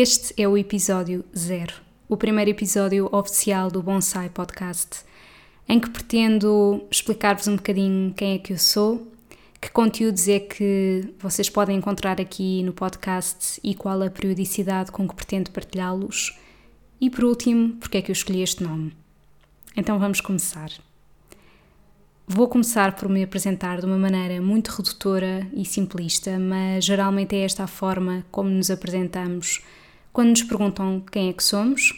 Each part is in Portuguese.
Este é o episódio zero, o primeiro episódio oficial do Bonsai Podcast, em que pretendo explicar-vos um bocadinho quem é que eu sou, que conteúdos é que vocês podem encontrar aqui no podcast e qual a periodicidade com que pretendo partilhá-los, e por último, porque é que eu escolhi este nome. Então vamos começar. Vou começar por me apresentar de uma maneira muito redutora e simplista, mas geralmente é esta a forma como nos apresentamos quando nos perguntam quem é que somos.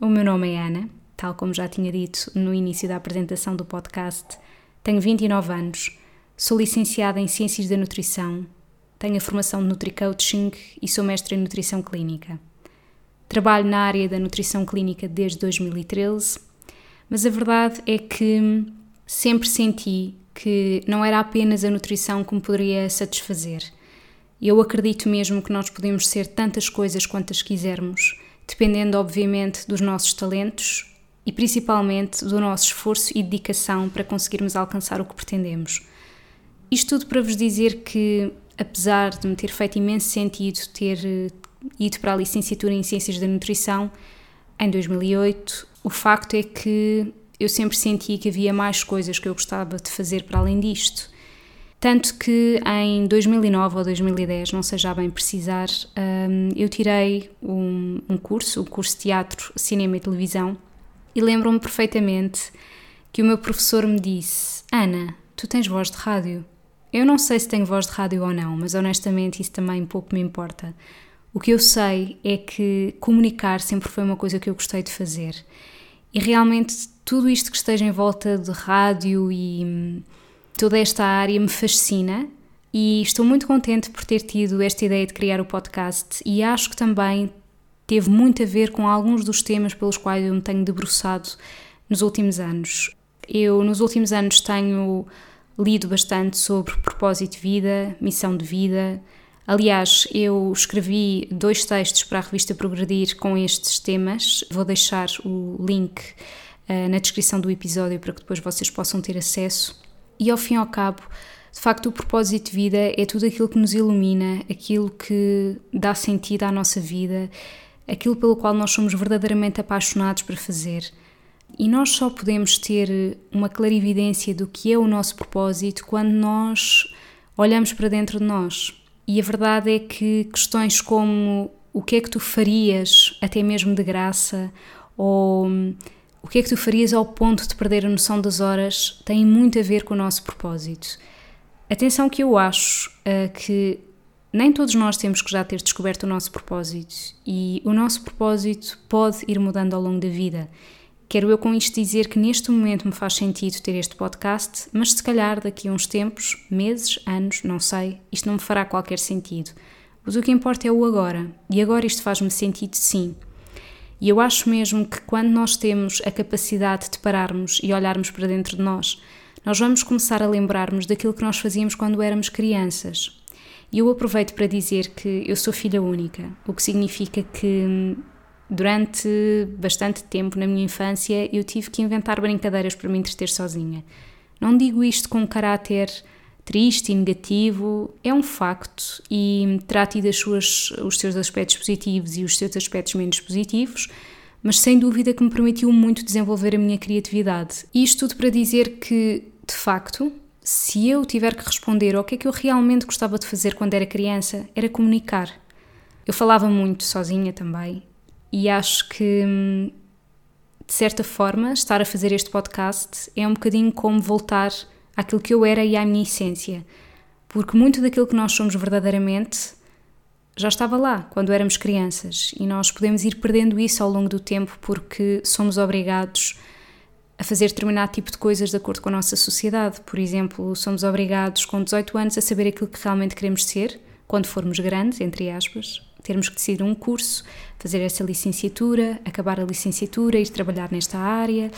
O meu nome é Ana, tal como já tinha dito no início da apresentação do podcast. Tenho 29 anos, sou licenciada em Ciências da Nutrição, tenho a formação de Nutri-Coaching e sou mestre em Nutrição Clínica. Trabalho na área da nutrição clínica desde 2013, mas a verdade é que sempre senti que não era apenas a nutrição que me poderia satisfazer. Eu acredito mesmo que nós podemos ser tantas coisas quantas quisermos, dependendo, obviamente, dos nossos talentos e principalmente do nosso esforço e dedicação para conseguirmos alcançar o que pretendemos. Isto tudo para vos dizer que, apesar de me ter feito imenso sentido ter eh, ido para a licenciatura em Ciências da Nutrição em 2008, o facto é que eu sempre senti que havia mais coisas que eu gostava de fazer para além disto. Tanto que em 2009 ou 2010, não sei já bem precisar, hum, eu tirei um, um curso, o curso de Teatro, Cinema e Televisão, e lembro-me perfeitamente que o meu professor me disse: Ana, tu tens voz de rádio. Eu não sei se tenho voz de rádio ou não, mas honestamente isso também pouco me importa. O que eu sei é que comunicar sempre foi uma coisa que eu gostei de fazer. E realmente tudo isto que esteja em volta de rádio e hum, toda esta área me fascina e estou muito contente por ter tido esta ideia de criar o podcast e acho que também teve muito a ver com alguns dos temas pelos quais eu me tenho debruçado nos últimos anos. Eu, nos últimos anos, tenho lido bastante sobre propósito de vida, missão de vida. Aliás, eu escrevi dois textos para a revista Progredir com estes temas. Vou deixar o link uh, na descrição do episódio para que depois vocês possam ter acesso. E ao fim e ao cabo, de facto, o propósito de vida é tudo aquilo que nos ilumina, aquilo que dá sentido à nossa vida, aquilo pelo qual nós somos verdadeiramente apaixonados para fazer. E nós só podemos ter uma clarividência do que é o nosso propósito quando nós olhamos para dentro de nós. E a verdade é que questões como o que é que tu farias, até mesmo de graça, ou o que é que tu farias ao ponto de perder a noção das horas tem muito a ver com o nosso propósito. Atenção que eu acho uh, que nem todos nós temos que já ter descoberto o nosso propósito e o nosso propósito pode ir mudando ao longo da vida. Quero eu com isto dizer que neste momento me faz sentido ter este podcast, mas se calhar daqui a uns tempos, meses, anos, não sei, isto não me fará qualquer sentido. Mas o que importa é o agora. E agora isto faz-me sentido, sim. E eu acho mesmo que quando nós temos a capacidade de pararmos e olharmos para dentro de nós, nós vamos começar a lembrarmos daquilo que nós fazíamos quando éramos crianças. E eu aproveito para dizer que eu sou filha única, o que significa que durante bastante tempo na minha infância eu tive que inventar brincadeiras para me entreter sozinha. Não digo isto com caráter triste e negativo, é um facto e terá tido as suas, os seus aspectos positivos e os seus aspectos menos positivos, mas sem dúvida que me permitiu muito desenvolver a minha criatividade. Isto tudo para dizer que, de facto, se eu tiver que responder ao que é que eu realmente gostava de fazer quando era criança, era comunicar. Eu falava muito sozinha também e acho que, de certa forma, estar a fazer este podcast é um bocadinho como voltar àquilo que eu era e à minha essência, porque muito daquilo que nós somos verdadeiramente já estava lá quando éramos crianças e nós podemos ir perdendo isso ao longo do tempo porque somos obrigados a fazer determinado tipo de coisas de acordo com a nossa sociedade. Por exemplo, somos obrigados com 18 anos a saber aquilo que realmente queremos ser quando formos grandes, entre aspas, termos que decidir um curso, fazer essa licenciatura, acabar a licenciatura, ir trabalhar nesta área.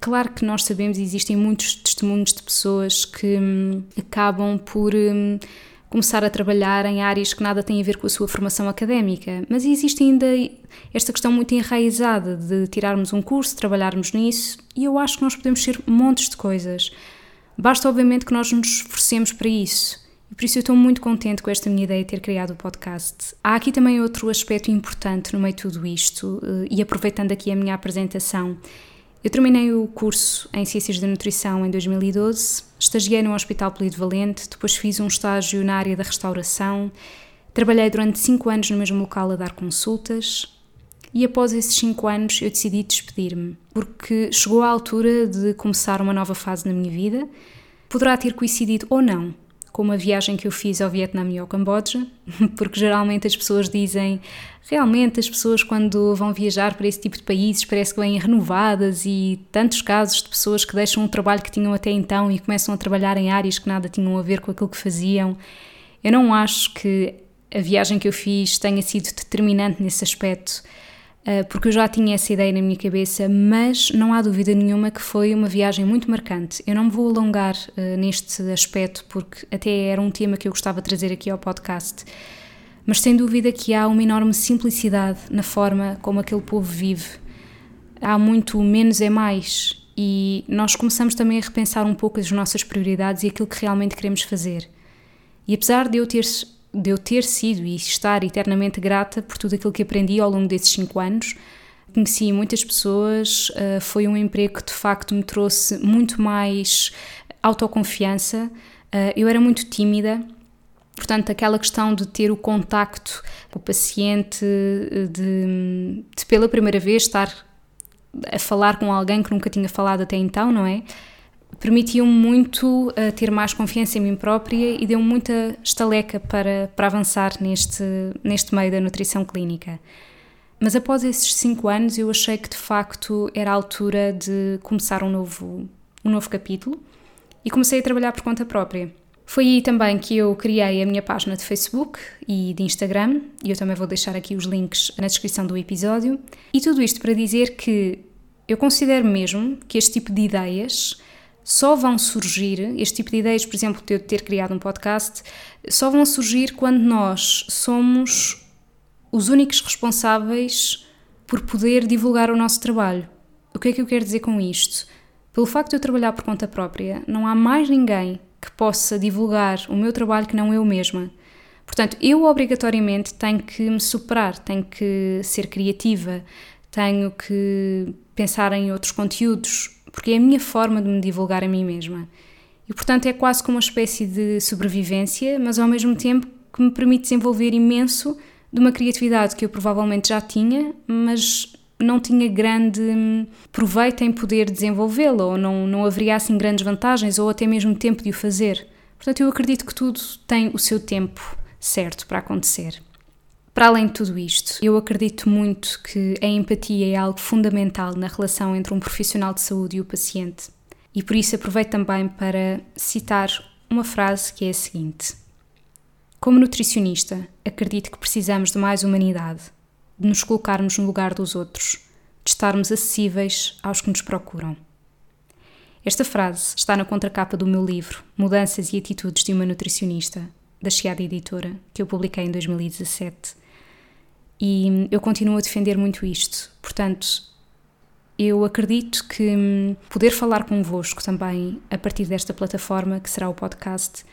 Claro que nós sabemos, existem muitos testemunhos de pessoas que hum, acabam por hum, começar a trabalhar em áreas que nada têm a ver com a sua formação académica, mas existe ainda esta questão muito enraizada de tirarmos um curso, trabalharmos nisso, e eu acho que nós podemos ser montes de coisas. Basta, obviamente, que nós nos esforcemos para isso. E por isso eu estou muito contente com esta minha ideia de ter criado o podcast. Há aqui também outro aspecto importante no meio de tudo isto, eh, e aproveitando aqui a minha apresentação. Eu terminei o curso em Ciências da Nutrição em 2012, estagiei no Hospital Polivalente, depois fiz um estágio na área da restauração, trabalhei durante 5 anos no mesmo local a dar consultas e após esses 5 anos eu decidi despedir-me, porque chegou a altura de começar uma nova fase na minha vida. Poderá ter coincidido ou não como a viagem que eu fiz ao Vietnã e ao Camboja, porque geralmente as pessoas dizem realmente as pessoas quando vão viajar para esse tipo de países parece que vêm renovadas e tantos casos de pessoas que deixam um trabalho que tinham até então e começam a trabalhar em áreas que nada tinham a ver com aquilo que faziam. Eu não acho que a viagem que eu fiz tenha sido determinante nesse aspecto. Eh, porque eu já tinha essa ideia na minha cabeça, mas não há dúvida nenhuma que foi uma viagem muito marcante. Eu não me vou alongar uh, neste aspecto, porque até era um tema que eu gostava de trazer aqui ao podcast, mas sem dúvida que há uma enorme simplicidade na forma como aquele povo vive. Há muito menos é mais, e nós começamos também a repensar um pouco as nossas prioridades e aquilo que realmente queremos fazer. E apesar de eu ter de eu ter sido e estar eternamente grata por tudo aquilo que aprendi ao longo desses cinco anos. Conheci muitas pessoas, uh, foi um emprego que de facto me trouxe muito mais autoconfiança. Uh, eu era muito tímida, portanto, aquela questão de ter o contacto com o paciente, de, de pela primeira vez estar a falar com alguém que nunca tinha falado até então, não é? Permitiu-me muito uh, ter mais confiança em mim própria e deu-me muita estaleca para, para avançar neste, neste meio da nutrição clínica. Mas após esses cinco anos eu achei que de facto era a altura de começar um novo, um novo capítulo e comecei a trabalhar por conta própria. Foi aí também que eu criei a minha página de Facebook e de Instagram, e eu também vou deixar aqui os links na descrição do episódio. E tudo isto para dizer que eu considero mesmo que este tipo de ideias só vão surgir, este tipo de ideias, por exemplo, de eu ter criado um podcast, só vão surgir quando nós somos os únicos responsáveis por poder divulgar o nosso trabalho. O que é que eu quero dizer com isto? Pelo facto de eu trabalhar por conta própria, não há mais ninguém que possa divulgar o meu trabalho que não eu mesma. Portanto, eu obrigatoriamente tenho que me superar, tenho que ser criativa, tenho que pensar em outros conteúdos, porque é a minha forma de me divulgar a mim mesma. E portanto é quase como uma espécie de sobrevivência, mas ao mesmo tempo que me permite desenvolver imenso de uma criatividade que eu provavelmente já tinha, mas não tinha grande hum, proveito em poder desenvolvê-la, ou não, não haveria assim grandes vantagens, ou até mesmo tempo de o fazer. Portanto, eu acredito que tudo tem o seu tempo certo para acontecer. Para além de tudo isto, eu acredito muito que a empatia é algo fundamental na relação entre um profissional de saúde e o paciente. E por isso aproveito também para citar uma frase que é a seguinte: Como nutricionista, acredito que precisamos de mais humanidade, de nos colocarmos no lugar dos outros, de estarmos acessíveis aos que nos procuram. Esta frase está na contracapa do meu livro Mudanças e Atitudes de uma Nutricionista, da Chiada Editora, que eu publiquei em 2017 e eu continuo a defender muito isto. Portanto, eu acredito que hum, poder falar convosco também a partir desta plataforma, que será o podcast,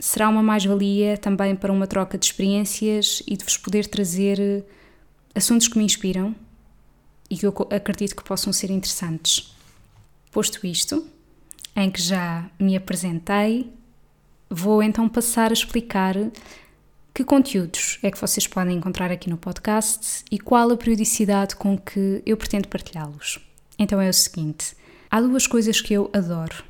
será uma mais-valia também para uma troca de experiências e de vos poder trazer eh, assuntos que me inspiram e que eu acredito que possam ser interessantes. Posto isto, em que já me apresentei, vou então passar a explicar que conteúdos é que vocês podem encontrar aqui no podcast e qual a periodicidade com que eu pretendo partilhá-los? Então é o seguinte: há duas coisas que eu adoro.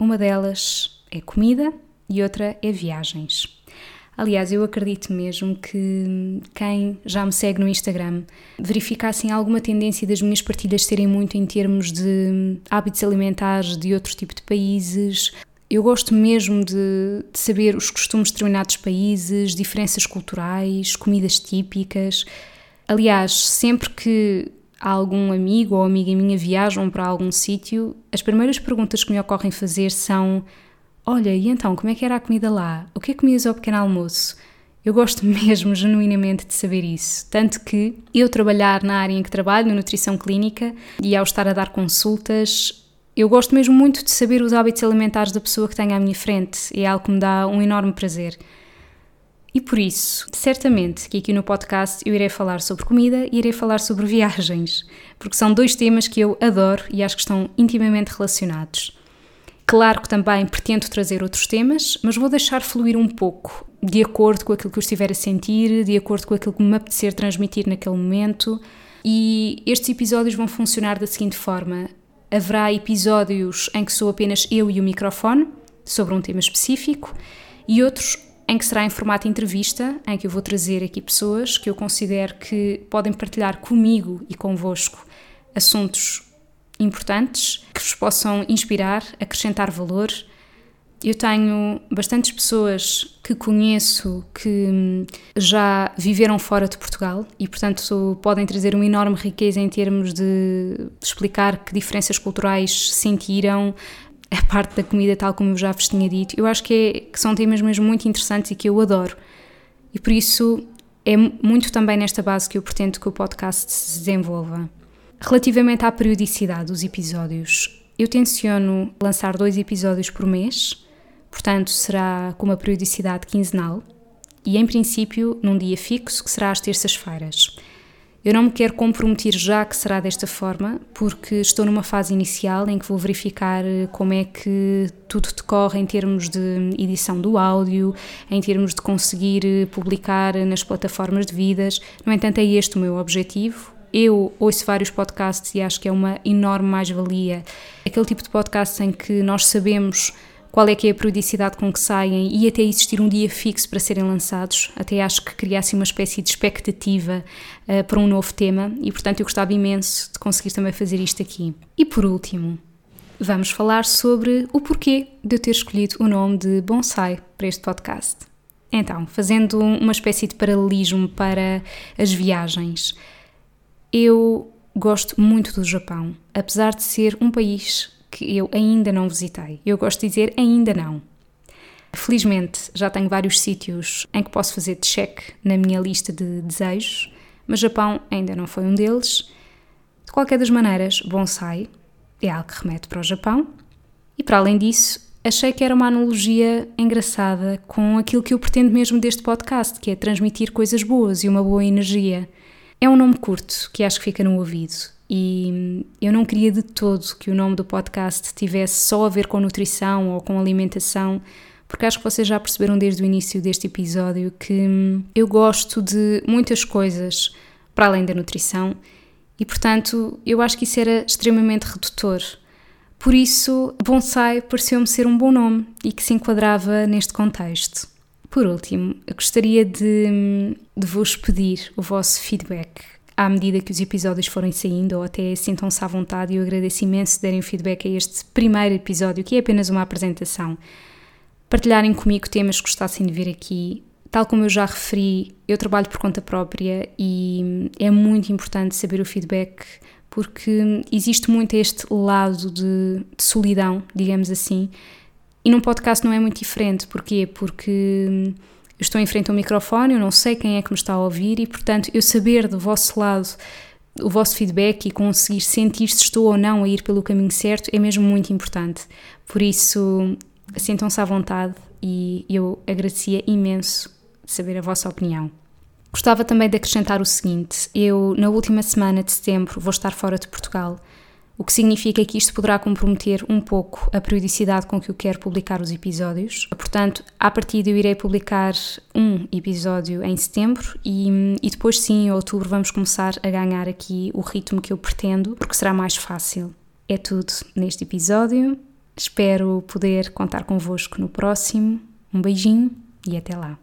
Uma delas é comida e outra é viagens. Aliás, eu acredito mesmo que quem já me segue no Instagram verificassem alguma tendência das minhas partilhas serem muito em termos de hábitos alimentares de outro tipo de países. Eu gosto mesmo de, de saber os costumes de determinados países, diferenças culturais, comidas típicas. Aliás, sempre que algum amigo ou amiga minha viajam para algum sítio, as primeiras perguntas que me ocorrem fazer são Olha, e então, como é que era a comida lá? O que é que comias ao pequeno almoço? Eu gosto mesmo, genuinamente, de saber isso. Tanto que eu trabalhar na área em que trabalho, na nutrição clínica, e ao estar a dar consultas, eu gosto mesmo muito de saber os hábitos alimentares da pessoa que tenho à minha frente. É algo que me dá um enorme prazer. E por isso, certamente que aqui no podcast eu irei falar sobre comida e irei falar sobre viagens, porque são dois temas que eu adoro e acho que estão intimamente relacionados. Claro que também pretendo trazer outros temas, mas vou deixar fluir um pouco, de acordo com aquilo que eu estiver a sentir, de acordo com aquilo que me apetecer transmitir naquele momento. E estes episódios vão funcionar da seguinte forma: haverá episódios em que sou apenas eu e o microfone, sobre um tema específico, e outros em que será em formato entrevista, em que eu vou trazer aqui pessoas que eu considero que podem partilhar comigo e convosco assuntos importantes que vos possam inspirar, acrescentar valor. Eu tenho bastantes pessoas que conheço que hum, já viveram fora de Portugal e, portanto, podem trazer uma enorme riqueza em termos de explicar que diferenças culturais sentiram, a parte da comida, tal como eu já vos tinha dito. Eu acho que, é, que são temas mesmo muito interessantes e que eu adoro. E por isso é muito também nesta base que eu pretendo que o podcast se desenvolva. Relativamente à periodicidade dos episódios, eu tenciono lançar dois episódios por mês, portanto será com uma periodicidade quinzenal e, em princípio, num dia fixo, que será às terças-feiras. Eu não me quero comprometer já que será desta forma, porque estou numa fase inicial em que vou verificar eh, como é que tudo decorre em termos de edição do áudio, em termos de conseguir eh, publicar nas plataformas devidas. No entanto, é este o meu objetivo eu ouço vários podcasts e acho que é uma enorme mais-valia. Aquele tipo de podcast em que nós sabemos qual é que é a periodicidade com que saem e até existir um dia fixo para serem lançados. Até acho que criasse uma espécie de expectativa uh, para um novo tema e, portanto, eu gostava imenso de conseguir também fazer isto aqui. E por último, vamos falar sobre o porquê de eu ter escolhido o nome de Bonsai para este podcast. Então, fazendo uma espécie de paralelismo para as viagens. Eu gosto muito do Japão, apesar de ser um país que eu ainda não visitei. Eu gosto de dizer ainda não. Felizmente já tenho vários sítios em que posso fazer check na minha lista de desejos, mas Japão ainda não foi um deles. De qualquer das maneiras, bonsai é algo que remete para o Japão. E para além disso, achei que era uma analogia engraçada com aquilo que eu pretendo mesmo deste podcast, que é transmitir coisas boas e uma boa energia. É um nome curto que acho que fica no ouvido e eu não queria de todo que o nome do podcast tivesse só a ver com nutrição ou com alimentação, porque acho que vocês já perceberam desde o início deste episódio que eu gosto de muitas coisas para além da nutrição e, portanto, eu acho que isso era extremamente redutor. Por isso, bonsai pareceu-me ser um bom nome e que se enquadrava neste contexto. Por último, eu gostaria de, de vos pedir o vosso feedback à medida que os episódios forem saindo ou até sintam-se à vontade eu agradeço imenso derem feedback a este primeiro episódio, que é apenas uma apresentação. Partilharem comigo temas que gostassem de ver aqui. Tal como eu já referi, eu trabalho por conta própria e é muito importante saber o feedback porque existe muito este lado de, de solidão, digamos assim, e num podcast não é muito diferente. Porquê? Porque eu estou em frente ao microfone, eu não sei quem é que me está a ouvir e, portanto, eu saber do vosso lado o vosso feedback e conseguir sentir se estou ou não a ir pelo caminho certo é mesmo muito importante. Por isso, sintam-se à vontade e eu agradecia imenso saber a vossa opinião. Gostava também de acrescentar o seguinte: eu, na última semana de setembro, vou estar fora de Portugal o que significa que isto poderá comprometer um pouco a periodicidade com que eu quero publicar os episódios. Portanto, a partir de eu irei publicar um episódio em setembro e, e depois sim, em outubro, vamos começar a ganhar aqui o ritmo que eu pretendo, porque será mais fácil. É tudo neste episódio. Espero poder contar convosco no próximo. Um beijinho e até lá.